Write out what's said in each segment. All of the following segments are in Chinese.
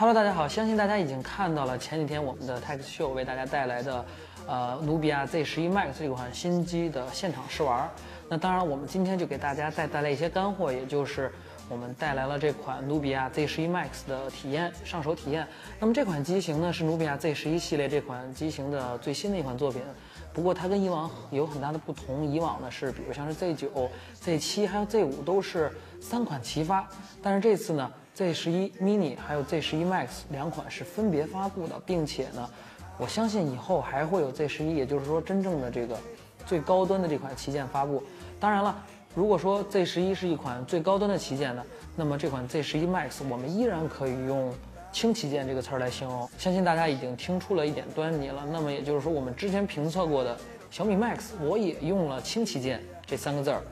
Hello，大家好，相信大家已经看到了前几天我们的 Tech Show 为大家带来的，呃，努比亚 Z11 Max 这款新机的现场试玩。那当然，我们今天就给大家再带来一些干货，也就是我们带来了这款努比亚 Z11 Max 的体验上手体验。那么这款机型呢，是努比亚 Z11 系列这款机型的最新的一款作品。不过它跟以往有很大的不同，以往呢是比如像是 Z9、Z7 还有 Z5 都是三款齐发，但是这次呢。Z11 mini 还有 Z11 Max 两款是分别发布的，并且呢，我相信以后还会有 Z11，也就是说真正的这个最高端的这款旗舰发布。当然了，如果说 Z11 是一款最高端的旗舰呢，那么这款 Z11 Max 我们依然可以用轻旗舰这个词儿来形容。相信大家已经听出了一点端倪了。那么也就是说，我们之前评测过的小米 Max，我也用了轻旗舰这三个字儿。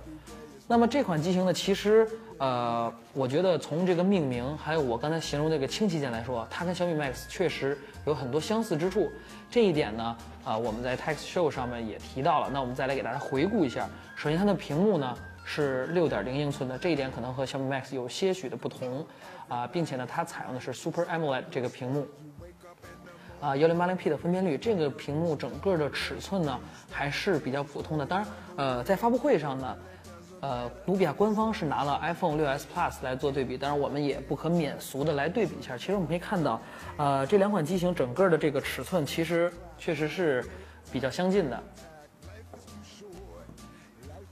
那么这款机型呢，其实，呃，我觉得从这个命名，还有我刚才形容这个轻旗舰来说，它跟小米 Max 确实有很多相似之处。这一点呢，啊，我们在 Tech Show 上面也提到了。那我们再来给大家回顾一下。首先，它的屏幕呢是六点零英寸的，这一点可能和小米 Max 有些许的不同，啊，并且呢，它采用的是 Super AMOLED 这个屏幕，啊，幺零八零 P 的分辨率。这个屏幕整个的尺寸呢还是比较普通的。当然，呃，在发布会上呢。呃，努比亚官方是拿了 iPhone 6s Plus 来做对比，当然我们也不可免俗的来对比一下。其实我们可以看到，呃，这两款机型整个的这个尺寸其实确实是比较相近的，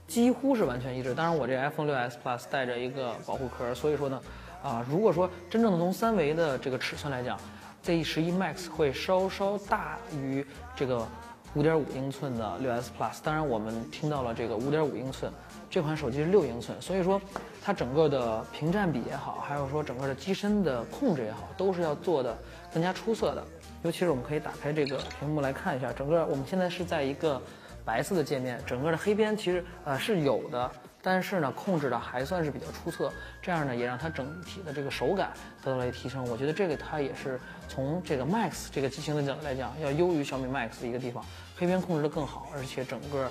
几乎是完全一致。当然我这 iPhone 6s Plus 带着一个保护壳，所以说呢，啊，如果说真正的从三维的这个尺寸来讲，Z11 Max 会稍稍大于这个5.5英寸的 6s Plus。当然我们听到了这个5.5英寸。这款手机是六英寸，所以说它整个的屏占比也好，还有说整个的机身的控制也好，都是要做的更加出色的。尤其是我们可以打开这个屏幕来看一下，整个我们现在是在一个白色的界面，整个的黑边其实呃是有的，但是呢控制的还算是比较出色，这样呢也让它整体的这个手感得到了提升。我觉得这个它也是从这个 Max 这个机型的角度来讲，要优于小米 Max 的一个地方，黑边控制的更好，而且整个。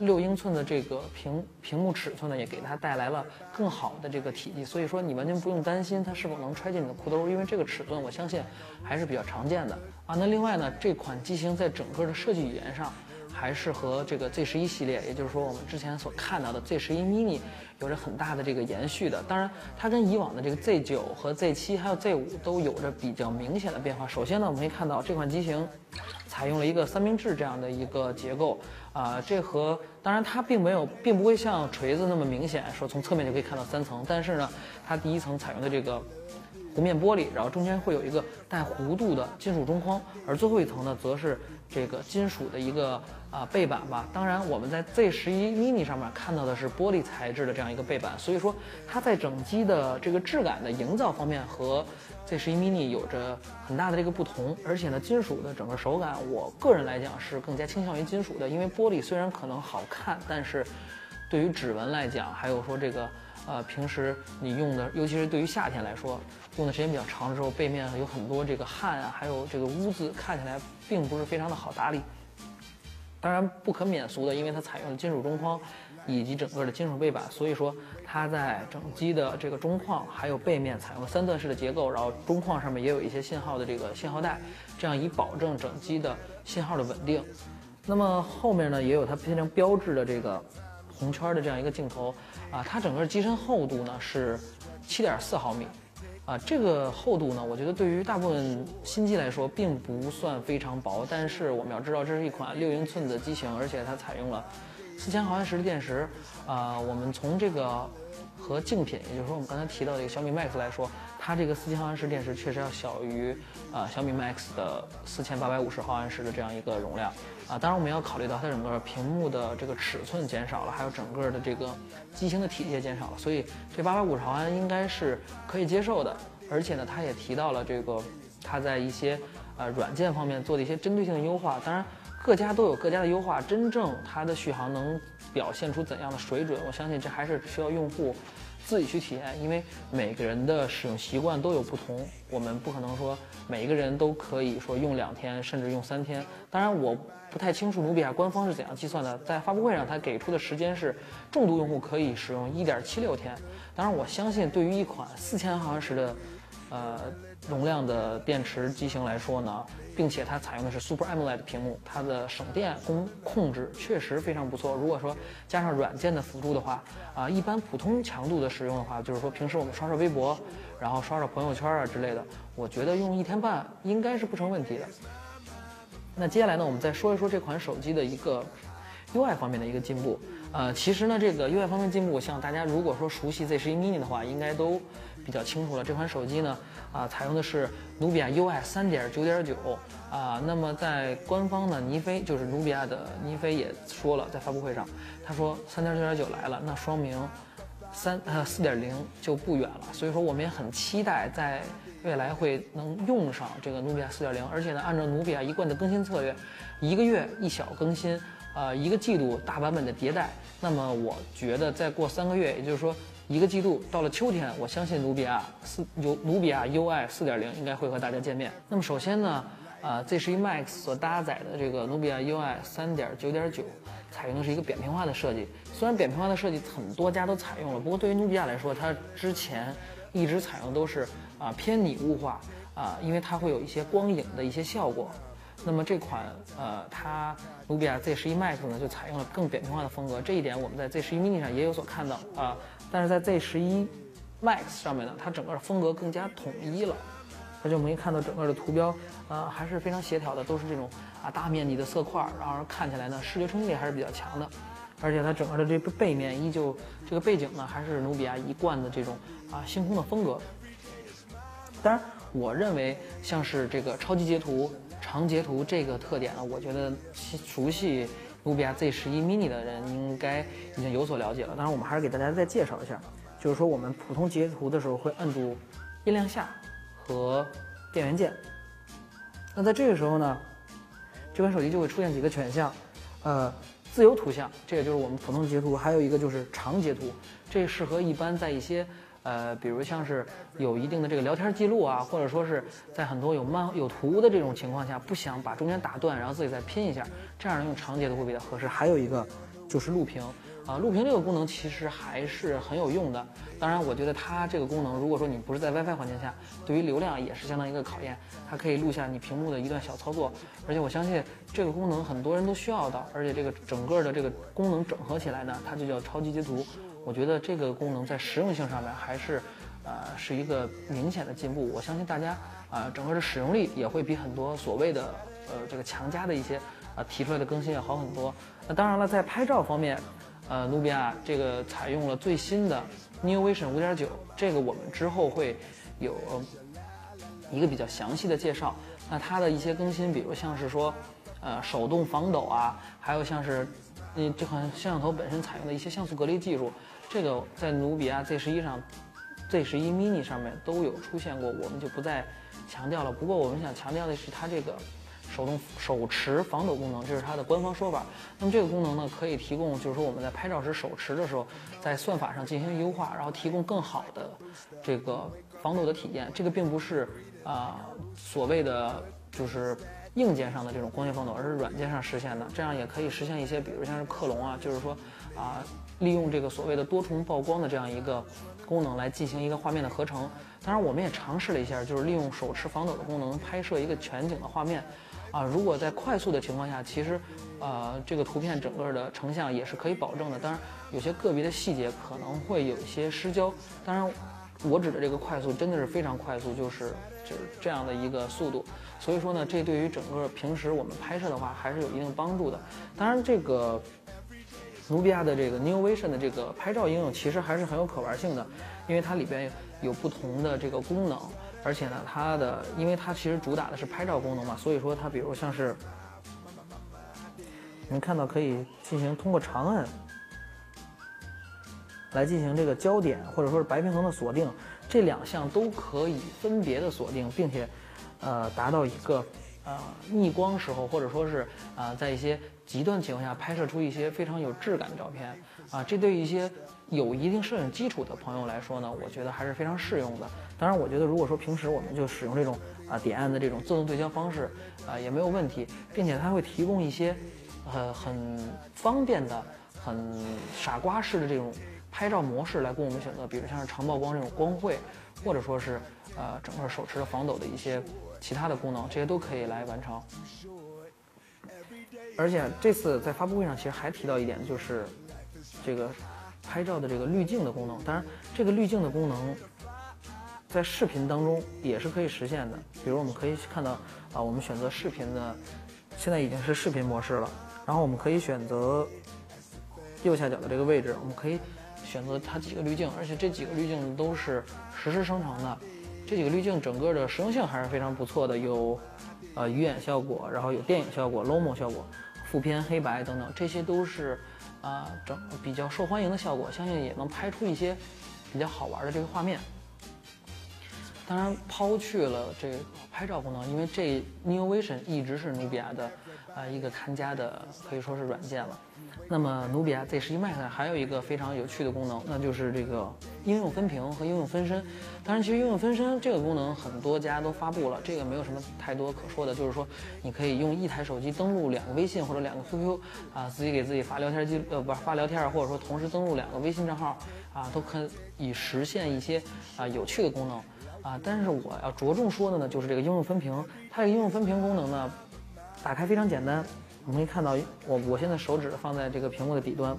六英寸的这个屏屏幕尺寸呢，也给它带来了更好的这个体积，所以说你完全不用担心它是否能揣进你的裤兜，因为这个尺寸我相信还是比较常见的啊。那另外呢，这款机型在整个的设计语言上，还是和这个 Z 十一系列，也就是说我们之前所看到的 Z 十一 mini 有着很大的这个延续的。当然，它跟以往的这个 Z 九和 Z 七还有 Z 五都有着比较明显的变化。首先呢，我们可以看到这款机型。采用了一个三明治这样的一个结构啊，这和当然它并没有，并不会像锤子那么明显，说从侧面就可以看到三层。但是呢，它第一层采用的这个弧面玻璃，然后中间会有一个带弧度的金属中框，而最后一层呢，则是这个金属的一个啊背板吧。当然，我们在 Z 十一 mini 上面看到的是玻璃材质的这样一个背板，所以说它在整机的这个质感的营造方面和。Z 十一 mini 有着很大的这个不同，而且呢，金属的整个手感，我个人来讲是更加倾向于金属的，因为玻璃虽然可能好看，但是对于指纹来讲，还有说这个呃平时你用的，尤其是对于夏天来说，用的时间比较长的时候，背面有很多这个汗啊，还有这个污渍，看起来并不是非常的好打理。当然不可免俗的，因为它采用了金属中框。以及整个的金属背板，所以说它在整机的这个中框还有背面采用了三段式的结构，然后中框上面也有一些信号的这个信号带，这样以保证整机的信号的稳定。那么后面呢也有它非常标志的这个红圈的这样一个镜头啊，它整个机身厚度呢是七点四毫米啊，这个厚度呢，我觉得对于大部分新机来说并不算非常薄，但是我们要知道这是一款六英寸的机型，而且它采用了。四千毫安时的电池，啊，我们从这个和竞品，也就是说我们刚才提到的一个小米 Max 来说，它这个四千毫安时电池确实要小于啊小米 Max 的四千八百五十毫安时的这样一个容量，啊，当然我们要考虑到它整个屏幕的这个尺寸减少了，还有整个的这个机型的体积也减少了，所以这八百五十毫安应该是可以接受的。而且呢，它也提到了这个它在一些呃软件方面做的一些针对性的优化，当然。各家都有各家的优化，真正它的续航能表现出怎样的水准，我相信这还是需要用户自己去体验，因为每个人的使用习惯都有不同，我们不可能说每一个人都可以说用两天，甚至用三天。当然，我不太清楚努比亚官方是怎样计算的，在发布会上他给出的时间是重度用户可以使用一点七六天。当然，我相信对于一款四千毫安时的。呃，容量的电池机型来说呢，并且它采用的是 Super AMOLED 屏幕，它的省电功控制确实非常不错。如果说加上软件的辅助的话，啊，一般普通强度的使用的话，就是说平时我们刷刷微博，然后刷刷朋友圈啊之类的，我觉得用一天半应该是不成问题的。那接下来呢，我们再说一说这款手机的一个 UI 方面的一个进步。呃，其实呢，这个 UI 方面进步，像大家如果说熟悉 Z 十一 mini 的话，应该都比较清楚了。这款手机呢，啊，采用的是努比亚 UI 三点九点九啊。那么在官方的尼飞，就是努比亚的尼飞也说了，在发布会上，他说三点九点九来了，那说明三呃四点零就不远了。所以说我们也很期待在未来会能用上这个努比亚四点零，而且呢，按照努比亚一贯的更新策略，一个月一小更新。呃，一个季度大版本的迭代，那么我觉得再过三个月，也就是说一个季度到了秋天，我相信努比亚四有努比亚 UI 四点零应该会和大家见面。那么首先呢，呃，Z 十一 Max 所搭载的这个努比亚 UI 三点九点九，采用的是一个扁平化的设计。虽然扁平化的设计很多家都采用了，不过对于努比亚来说，它之前一直采用都是啊偏拟物化啊，因为它会有一些光影的一些效果。那么这款呃，它努比亚 Z 十一 Max 呢，就采用了更扁平化的风格。这一点我们在 Z 十一 mini 上也有所看到啊。但是在 Z 十一 Max 上面呢，它整个风格更加统一了。而且我们可以看到整个的图标，呃，还是非常协调的，都是这种啊大面积的色块，然后看起来呢，视觉冲击力还是比较强的。而且它整个的这个背面依旧，这个背景呢，还是努比亚一贯的这种啊星空的风格。当然，我认为像是这个超级截图。长截图这个特点呢，我觉得熟悉努比亚 Z 十一 mini 的人应该已经有所了解了。当然，我们还是给大家再介绍一下，就是说我们普通截图的时候会摁住音量下和电源键。那在这个时候呢，这款手机就会出现几个选项，呃，自由图像，这个就是我们普通截图；还有一个就是长截图，这适合一般在一些。呃，比如像是有一定的这个聊天记录啊，或者说是在很多有漫有图的这种情况下，不想把中间打断，然后自己再拼一下，这样用长截图会比较合适。还有一个就是录屏啊，录屏这个功能其实还是很有用的。当然，我觉得它这个功能，如果说你不是在 WiFi 环境下，对于流量也是相当一个考验。它可以录下你屏幕的一段小操作，而且我相信这个功能很多人都需要到，而且这个整个的这个功能整合起来呢，它就叫超级截图。我觉得这个功能在实用性上面还是，呃，是一个明显的进步。我相信大家啊，整个的使用力也会比很多所谓的呃这个强加的一些啊提出来的更新要好很多。那当然了，在拍照方面，呃，努比亚这个采用了最新的 Neo Vision 5.9，这个我们之后会有一个比较详细的介绍。那它的一些更新，比如像是说，呃，手动防抖啊，还有像是，嗯，这款摄像头本身采用的一些像素隔离技术。这个在努比亚 Z 十一上，Z 十一 mini 上面都有出现过，我们就不再强调了。不过我们想强调的是它这个手动手持防抖功能，这是它的官方说法。那么这个功能呢，可以提供，就是说我们在拍照时手持的时候，在算法上进行优化，然后提供更好的这个防抖的体验。这个并不是啊所谓的就是硬件上的这种光学防抖，而是软件上实现的。这样也可以实现一些，比如像是克隆啊，就是说啊。利用这个所谓的多重曝光的这样一个功能来进行一个画面的合成。当然，我们也尝试了一下，就是利用手持防抖的功能拍摄一个全景的画面。啊，如果在快速的情况下，其实，呃，这个图片整个的成像也是可以保证的。当然，有些个别的细节可能会有一些失焦。当然，我指的这个快速真的是非常快速，就是就是这样的一个速度。所以说呢，这对于整个平时我们拍摄的话还是有一定帮助的。当然，这个。努比亚的这个 New Vision 的这个拍照应用其实还是很有可玩性的，因为它里边有不同的这个功能，而且呢，它的因为它其实主打的是拍照功能嘛，所以说它比如像是，你们看到可以进行通过长按来进行这个焦点或者说是白平衡的锁定，这两项都可以分别的锁定，并且呃达到一个。呃，逆光时候，或者说是啊，在一些极端情况下拍摄出一些非常有质感的照片啊，这对一些有一定摄影基础的朋友来说呢，我觉得还是非常适用的。当然，我觉得如果说平时我们就使用这种啊点按的这种自动对焦方式啊，也没有问题，并且它会提供一些呃很方便的、很傻瓜式的这种拍照模式来供我们选择，比如像是长曝光这种光绘，或者说是呃整个手持的防抖的一些其他的功能，这些都可以来完成。而且这次在发布会上其实还提到一点，就是这个拍照的这个滤镜的功能。当然，这个滤镜的功能在视频当中也是可以实现的。比如我们可以看到啊，我们选择视频的，现在已经是视频模式了。然后我们可以选择右下角的这个位置，我们可以选择它几个滤镜，而且这几个滤镜都是实时生成的。这几个滤镜整个的实用性还是非常不错的，有呃鱼眼效果，然后有电影效果、LOMO 效果。不偏黑白等等，这些都是啊整比较受欢迎的效果，相信也能拍出一些比较好玩的这个画面。当然，抛去了这个拍照功能，因为这 Neo Vision 一直是努比亚的啊一个看家的，可以说是软件了。那么努比亚 Z11 Max 还有一个非常有趣的功能，那就是这个应用分屏和应用分身。当然，其实应用分身这个功能很多家都发布了，这个没有什么太多可说的，就是说你可以用一台手机登录两个微信或者两个 QQ 啊，自己给自己发聊天记录呃不是发聊天，或者说同时登录两个微信账号啊，都可以实现一些啊有趣的功能啊。但是我要着重说的呢，就是这个应用分屏，它这个应用分屏功能呢，打开非常简单。我们可以看到，我我现在手指放在这个屏幕的底端，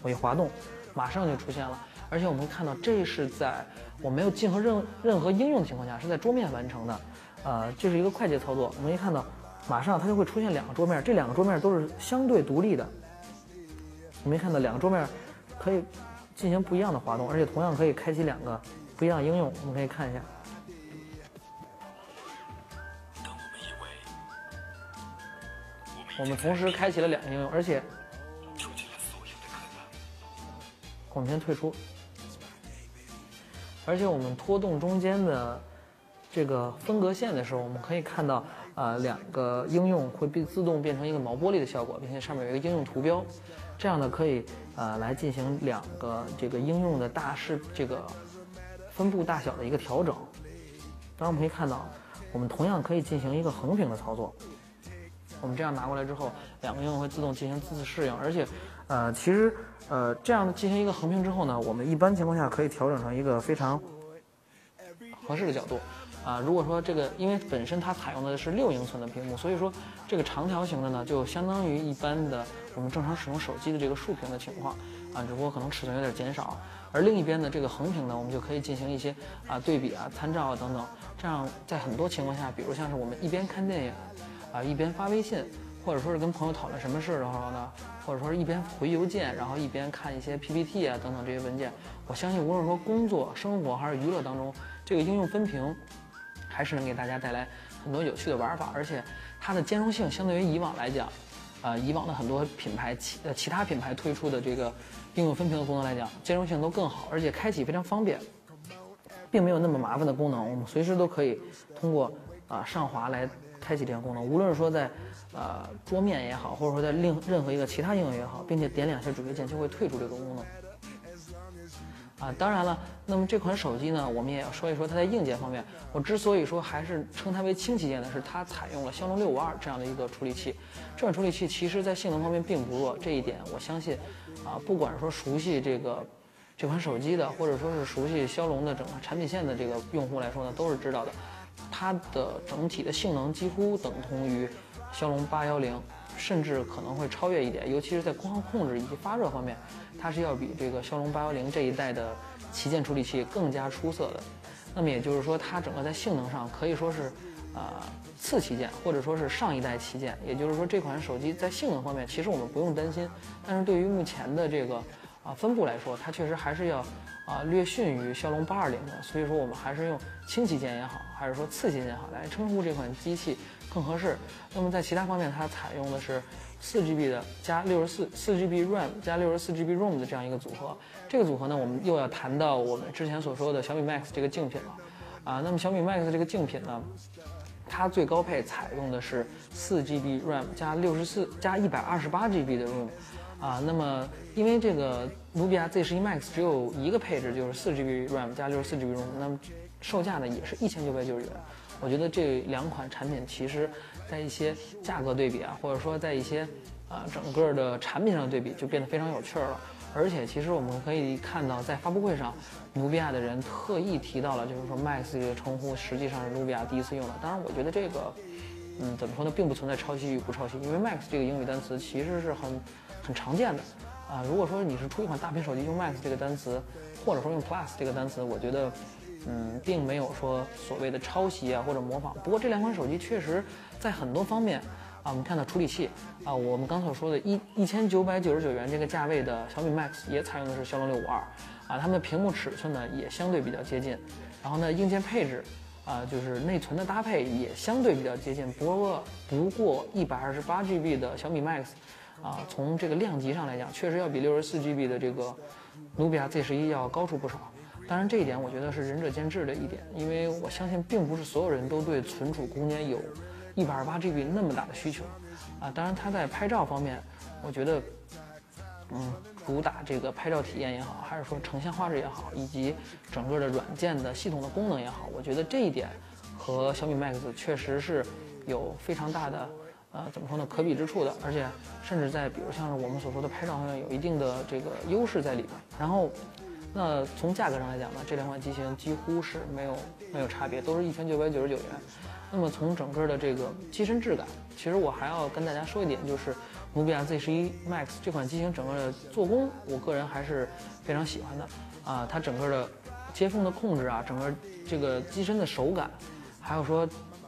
我一滑动，马上就出现了。而且我们看到，这是在我没有进行任任何应用的情况下，是在桌面完成的。呃，这是一个快捷操作。我们一看到，马上它就会出现两个桌面，这两个桌面都是相对独立的。我们看到两个桌面可以进行不一样的滑动，而且同样可以开启两个不一样的应用。我们可以看一下。我们同时开启了两个应用，而且我们先退出，而且我们拖动中间的这个分隔线的时候，我们可以看到，呃，两个应用会变自动变成一个毛玻璃的效果，并且上面有一个应用图标，这样呢可以呃来进行两个这个应用的大视这个分布大小的一个调整。当然我们可以看到，我们同样可以进行一个横屏的操作。我们这样拿过来之后，两个应用会自动进行自适应，而且，呃，其实，呃，这样进行一个横屏之后呢，我们一般情况下可以调整成一个非常合适的角度，啊，如果说这个，因为本身它采用的是六英寸的屏幕，所以说这个长条形的呢，就相当于一般的我们正常使用手机的这个竖屏的情况，啊，只不过可能尺寸有点减少，而另一边的这个横屏呢，我们就可以进行一些啊对比啊、参照啊等等，这样在很多情况下，比如像是我们一边看电影。啊，一边发微信，或者说是跟朋友讨论什么事的时候呢，或者说是一边回邮件，然后一边看一些 PPT 啊等等这些文件，我相信无论说工作、生活还是娱乐当中，这个应用分屏还是能给大家带来很多有趣的玩法，而且它的兼容性相对于以往来讲，啊，以往的很多品牌其呃其他品牌推出的这个应用分屏的功能来讲，兼容性都更好，而且开启非常方便，并没有那么麻烦的功能，我们随时都可以通过啊上滑来。开启这项功能，无论是说在，呃桌面也好，或者说在另任何一个其他应用也好，并且点两下主页键就会退出这个功能。啊，当然了，那么这款手机呢，我们也要说一说它在硬件方面。我之所以说还是称它为轻旗舰的，是它采用了骁龙六五二这样的一个处理器。这款处理器其实在性能方面并不弱，这一点我相信，啊，不管说熟悉这个这款手机的，或者说是熟悉骁龙的整个产品线的这个用户来说呢，都是知道的。它的整体的性能几乎等同于骁龙八幺零，甚至可能会超越一点，尤其是在功耗控制以及发热方面，它是要比这个骁龙八幺零这一代的旗舰处理器更加出色的。那么也就是说，它整个在性能上可以说是，呃，次旗舰或者说是上一代旗舰。也就是说，这款手机在性能方面其实我们不用担心，但是对于目前的这个啊分布来说，它确实还是要。啊，略逊于骁龙八二零的，所以说我们还是用轻旗舰也好，还是说次旗舰也好来称呼这款机器更合适。那么在其他方面，它采用的是四 GB 的加六十四四 GB RAM 加六十四 GB ROM 的这样一个组合。这个组合呢，我们又要谈到我们之前所说的小米 Max 这个竞品了。啊，那么小米 Max 这个竞品呢，它最高配采用的是四 GB RAM 加六十四加一百二十八 GB 的 ROM。啊，那么因为这个努比亚 Z11 Max 只有一个配置，就是四 GB RAM 加六十四 GB ROM，那么售价呢也是一千九百九十元。我觉得这两款产品其实，在一些价格对比啊，或者说在一些啊整个的产品上的对比，就变得非常有趣了。而且其实我们可以看到，在发布会上，努比亚的人特意提到了，就是说 Max 这个称呼实际上是努比亚第一次用的。当然，我觉得这个，嗯，怎么说呢，并不存在抄袭与不抄袭，因为 Max 这个英语单词其实是很很常见的。啊，如果说你是出一款大屏手机用 Max 这个单词，或者说用 Plus 这个单词，我觉得，嗯，并没有说所谓的抄袭啊或者模仿。不过这两款手机确实在很多方面，啊，我们看到处理器啊，我们刚所说的一一千九百九十九元这个价位的小米 Max 也采用的是骁龙六五二，啊，它们的屏幕尺寸呢也相对比较接近，然后呢硬件配置，啊，就是内存的搭配也相对比较接近。不过不过一百二十八 GB 的小米 Max。啊，从这个量级上来讲，确实要比六十四 GB 的这个努比亚 Z 十一要高出不少。当然，这一点我觉得是仁者见智的一点，因为我相信并不是所有人都对存储空间有一百二十八 GB 那么大的需求。啊，当然它在拍照方面，我觉得，嗯，主打这个拍照体验也好，还是说成像画质也好，以及整个的软件的系统的功能也好，我觉得这一点和小米 Max 确实是有非常大的。呃，怎么说呢？可比之处的，而且甚至在比如像是我们所说的拍照方面有一定的这个优势在里边。然后，那从价格上来讲呢，这两款机型几乎是没有没有差别，都是一千九百九十九元。那么从整个的这个机身质感，其实我还要跟大家说一点，就是努比亚 Z 十一 Max 这款机型整个的做工，我个人还是非常喜欢的。啊，它整个的接缝的控制啊，整个这个机身的手感，还有说。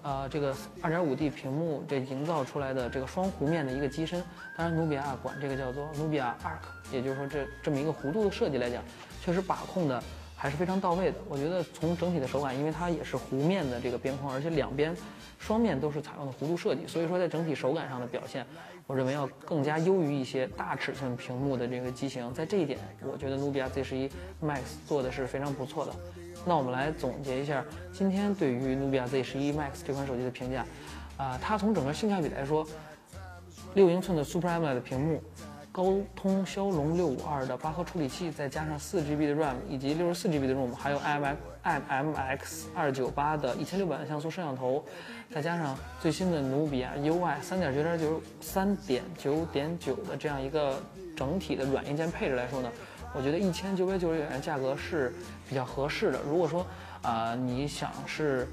呃，这个 2.5D 屏幕这营造出来的这个双弧面的一个机身，当然努比亚管这个叫做努比亚 Arc，也就是说这这么一个弧度的设计来讲，确实把控的还是非常到位的。我觉得从整体的手感，因为它也是弧面的这个边框，而且两边双面都是采用的弧度设计，所以说在整体手感上的表现，我认为要更加优于一些大尺寸屏幕的这个机型。在这一点，我觉得努比亚 Z11 Max 做的是非常不错的。那我们来总结一下今天对于努比亚 Z 十一 Max 这款手机的评价，啊，它从整个性价比来说，六英寸的 Super AMOLED 屏幕，高通骁龙六五二的八核处理器，再加上四 GB 的 RAM 以及六十四 GB 的 ROM，还有 IM IMX 二九八的一千六百万像素摄像头，再加上最新的努比亚 UI 三点九点九三点九点九的这样一个整体的软硬件配置来说呢？我觉得一千九百九十九元价格是比较合适的。如果说，啊，你想是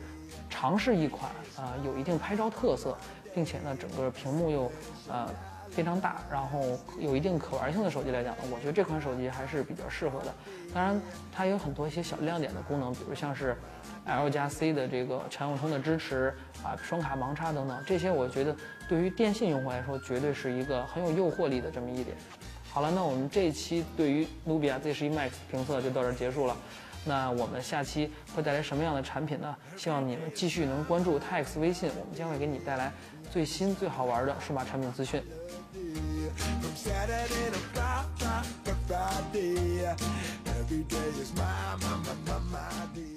尝试一款啊有一定拍照特色，并且呢整个屏幕又呃非常大，然后有一定可玩性的手机来讲呢，我觉得这款手机还是比较适合的。当然，它有很多一些小亮点的功能，比如像是 L 加 C 的这个全网通的支持啊，双卡盲插等等，这些我觉得对于电信用户来说，绝对是一个很有诱惑力的这么一点。好了，那我们这一期对于努比亚 Z 十一 Max 评测就到这儿结束了。那我们下期会带来什么样的产品呢？希望你们继续能关注 Tax 微信，我们将会给你带来最新最好玩的数码产品资讯。Every day is my, my, my, my, my day.